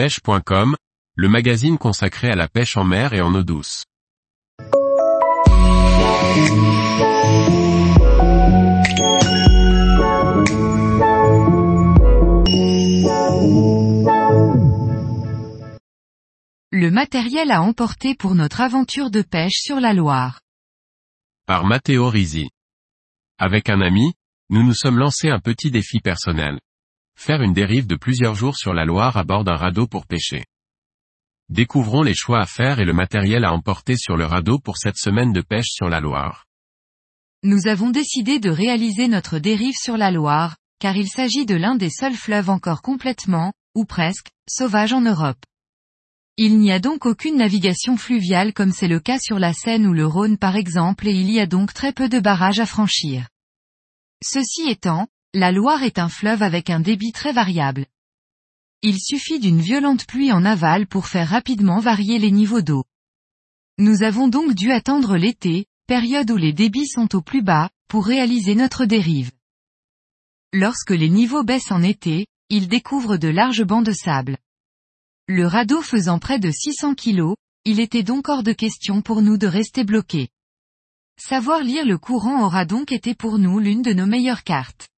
pêche.com, le magazine consacré à la pêche en mer et en eau douce. Le matériel à emporter pour notre aventure de pêche sur la Loire. Par Matteo Risi. Avec un ami, nous nous sommes lancés un petit défi personnel. Faire une dérive de plusieurs jours sur la Loire à bord d'un radeau pour pêcher. Découvrons les choix à faire et le matériel à emporter sur le radeau pour cette semaine de pêche sur la Loire. Nous avons décidé de réaliser notre dérive sur la Loire, car il s'agit de l'un des seuls fleuves encore complètement, ou presque, sauvages en Europe. Il n'y a donc aucune navigation fluviale comme c'est le cas sur la Seine ou le Rhône par exemple et il y a donc très peu de barrages à franchir. Ceci étant, la Loire est un fleuve avec un débit très variable. Il suffit d'une violente pluie en aval pour faire rapidement varier les niveaux d'eau. Nous avons donc dû attendre l'été, période où les débits sont au plus bas, pour réaliser notre dérive. Lorsque les niveaux baissent en été, ils découvrent de larges bancs de sable. Le radeau faisant près de 600 kg, il était donc hors de question pour nous de rester bloqués. Savoir lire le courant aura donc été pour nous l'une de nos meilleures cartes.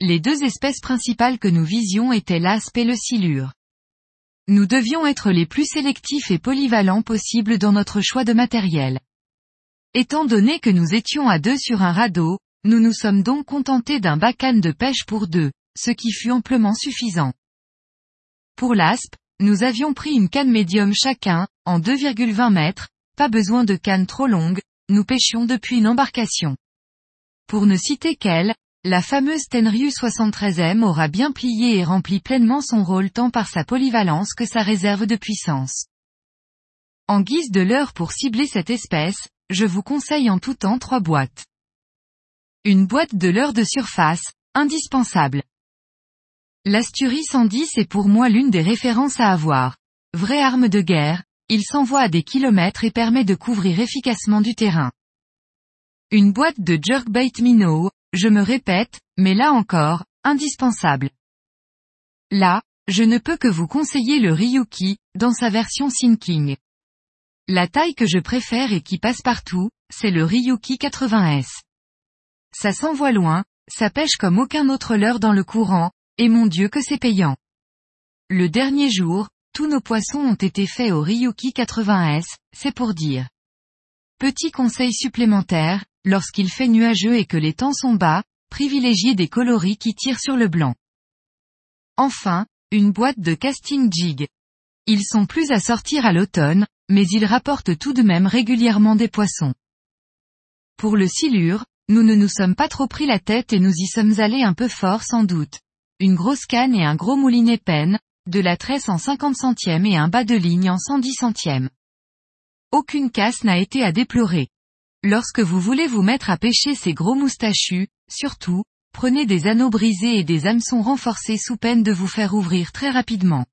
Les deux espèces principales que nous visions étaient l'aspe et le silure. Nous devions être les plus sélectifs et polyvalents possibles dans notre choix de matériel. Étant donné que nous étions à deux sur un radeau, nous nous sommes donc contentés d'un bacane de pêche pour deux, ce qui fut amplement suffisant. Pour l'aspe, nous avions pris une canne médium chacun, en 2,20 mètres, pas besoin de canne trop longue, nous pêchions depuis une embarcation. Pour ne citer qu'elle, la fameuse Tenryu 73M aura bien plié et rempli pleinement son rôle tant par sa polyvalence que sa réserve de puissance. En guise de leurre pour cibler cette espèce, je vous conseille en tout temps trois boîtes. Une boîte de leurre de surface, indispensable. L'Asturie 110 est pour moi l'une des références à avoir. Vraie arme de guerre, il s'envoie à des kilomètres et permet de couvrir efficacement du terrain. Une boîte de jerkbait minnow, je me répète, mais là encore, indispensable. Là, je ne peux que vous conseiller le Ryuki, dans sa version sinking. La taille que je préfère et qui passe partout, c'est le Ryuki 80S. Ça s'envoie loin, ça pêche comme aucun autre leurre dans le courant, et mon Dieu que c'est payant. Le dernier jour, tous nos poissons ont été faits au Ryuki 80S, c'est pour dire. Petit conseil supplémentaire, lorsqu'il fait nuageux et que les temps sont bas, privilégiez des coloris qui tirent sur le blanc. Enfin, une boîte de casting jig. Ils sont plus à sortir à l'automne, mais ils rapportent tout de même régulièrement des poissons. Pour le silure, nous ne nous sommes pas trop pris la tête et nous y sommes allés un peu fort sans doute une grosse canne et un gros moulinet peine, de la tresse en 50 centièmes et un bas de ligne en 110 centièmes. Aucune casse n'a été à déplorer. Lorsque vous voulez vous mettre à pêcher ces gros moustachus, surtout, prenez des anneaux brisés et des hameçons renforcés sous peine de vous faire ouvrir très rapidement.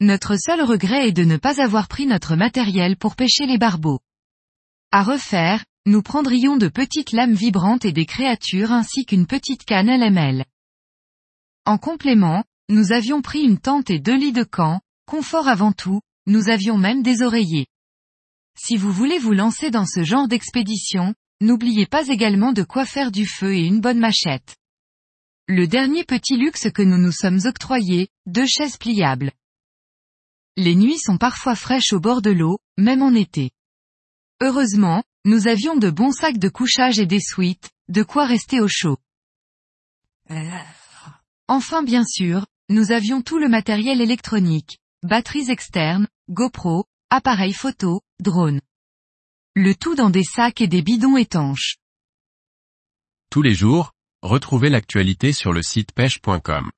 Notre seul regret est de ne pas avoir pris notre matériel pour pêcher les barbeaux. À refaire, nous prendrions de petites lames vibrantes et des créatures ainsi qu'une petite canne LML. En complément, nous avions pris une tente et deux lits de camp, confort avant tout, nous avions même des oreillers. Si vous voulez vous lancer dans ce genre d'expédition, n'oubliez pas également de quoi faire du feu et une bonne machette. Le dernier petit luxe que nous nous sommes octroyés, deux chaises pliables. Les nuits sont parfois fraîches au bord de l'eau, même en été. Heureusement, nous avions de bons sacs de couchage et des suites, de quoi rester au chaud. Enfin bien sûr, nous avions tout le matériel électronique, batteries externes, GoPro, appareils photo, drone. Le tout dans des sacs et des bidons étanches. Tous les jours, retrouvez l'actualité sur le site pêche.com.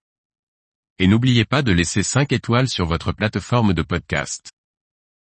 Et n'oubliez pas de laisser 5 étoiles sur votre plateforme de podcast.